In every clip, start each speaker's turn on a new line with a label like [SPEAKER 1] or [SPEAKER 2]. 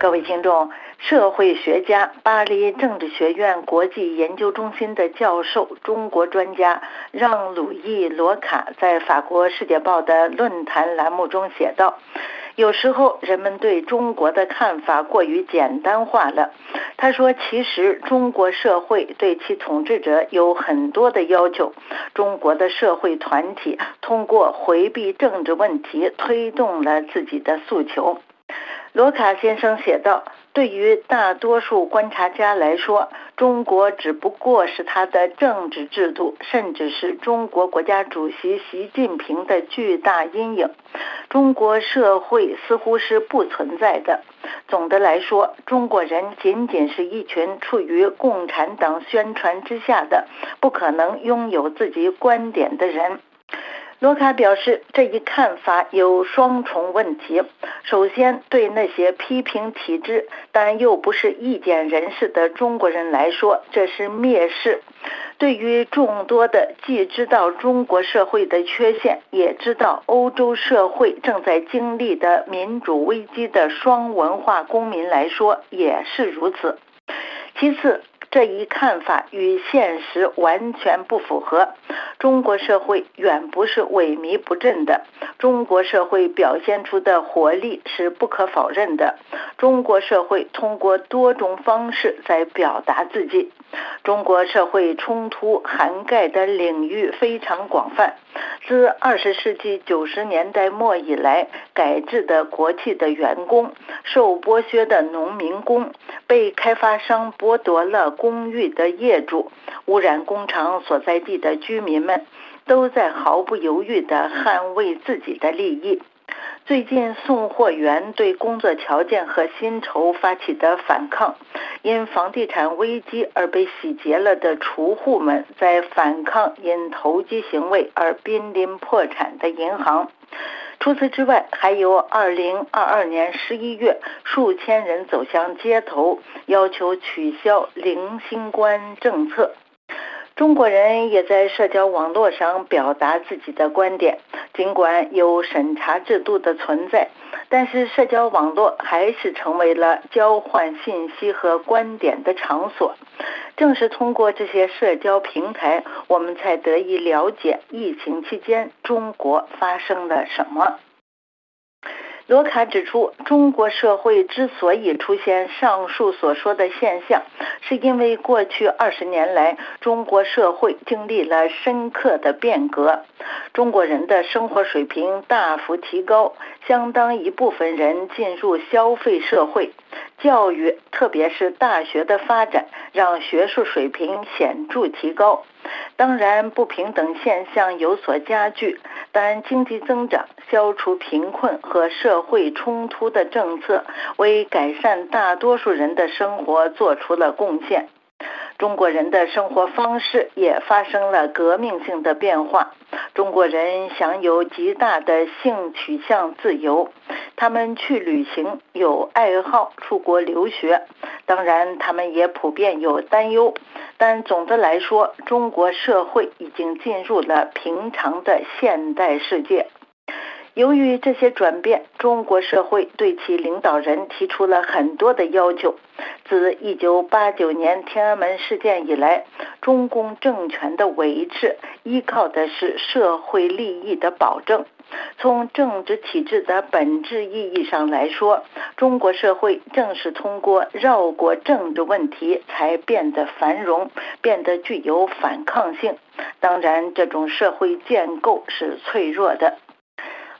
[SPEAKER 1] 各位听众，社会学家、巴黎政治学院国际研究中心的教授、中国专家让·鲁易·罗卡在法国《世界报》的论坛栏目中写道：“有时候人们对中国的看法过于简单化了。”他说：“其实中国社会对其统治者有很多的要求。中国的社会团体通过回避政治问题，推动了自己的诉求。”罗卡先生写道：“对于大多数观察家来说，中国只不过是他的政治制度，甚至是中国国家主席习近平的巨大阴影。中国社会似乎是不存在的。总的来说，中国人仅仅是一群处于共产党宣传之下的、不可能拥有自己观点的人。”罗卡表示，这一看法有双重问题。首先，对那些批评体制但又不是意见人士的中国人来说，这是蔑视；对于众多的既知道中国社会的缺陷，也知道欧洲社会正在经历的民主危机的双文化公民来说，也是如此。其次，这一看法与现实完全不符合。中国社会远不是萎靡不振的，中国社会表现出的活力是不可否认的。中国社会通过多种方式在表达自己。中国社会冲突涵盖的领域非常广泛，自二十世纪九十年代末以来，改制的国企的员工、受剥削的农民工、被开发商剥夺了公寓的业主、污染工厂所在地的居民们，都在毫不犹豫地捍卫自己的利益。最近，送货员对工作条件和薪酬发起的反抗，因房地产危机而被洗劫了的储户们在反抗因投机行为而濒临破产的银行。除此之外，还有2022年11月，数千人走向街头，要求取消零新冠政策。中国人也在社交网络上表达自己的观点。尽管有审查制度的存在，但是社交网络还是成为了交换信息和观点的场所。正是通过这些社交平台，我们才得以了解疫情期间中国发生了什么。罗卡指出，中国社会之所以出现上述所说的现象，是因为过去二十年来，中国社会经历了深刻的变革，中国人的生活水平大幅提高，相当一部分人进入消费社会。教育，特别是大学的发展，让学术水平显著提高。当然，不平等现象有所加剧，但经济增长、消除贫困和社会冲突的政策，为改善大多数人的生活做出了贡献。中国人的生活方式也发生了革命性的变化。中国人享有极大的性取向自由，他们去旅行，有爱好，出国留学。当然，他们也普遍有担忧。但总的来说，中国社会已经进入了平常的现代世界。由于这些转变，中国社会对其领导人提出了很多的要求。自1989年天安门事件以来，中共政权的维持依靠的是社会利益的保证。从政治体制的本质意义上来说，中国社会正是通过绕过政治问题才变得繁荣，变得具有反抗性。当然，这种社会建构是脆弱的。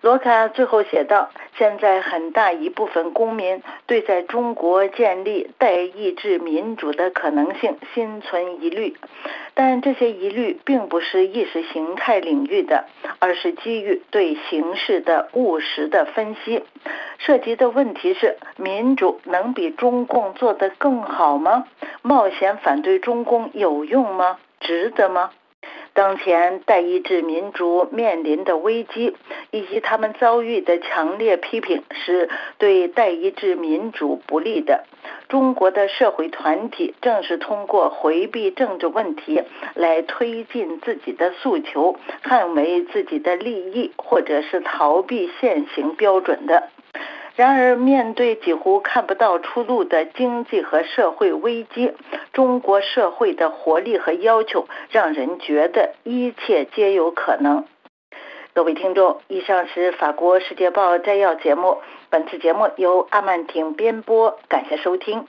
[SPEAKER 1] 罗卡最后写道：“现在很大一部分公民对在中国建立代议制民主的可能性心存疑虑，但这些疑虑并不是意识形态领域的，而是基于对形势的务实的分析。涉及的问题是：民主能比中共做得更好吗？冒险反对中共有用吗？值得吗？”当前代议制民主面临的危机，以及他们遭遇的强烈批评，是对代议制民主不利的。中国的社会团体正是通过回避政治问题来推进自己的诉求，捍卫自己的利益，或者是逃避现行标准的。然而，面对几乎看不到出路的经济和社会危机，中国社会的活力和要求让人觉得一切皆有可能。各位听众，以上是法国《世界报》摘要节目。本次节目由阿曼婷编播，感谢收听。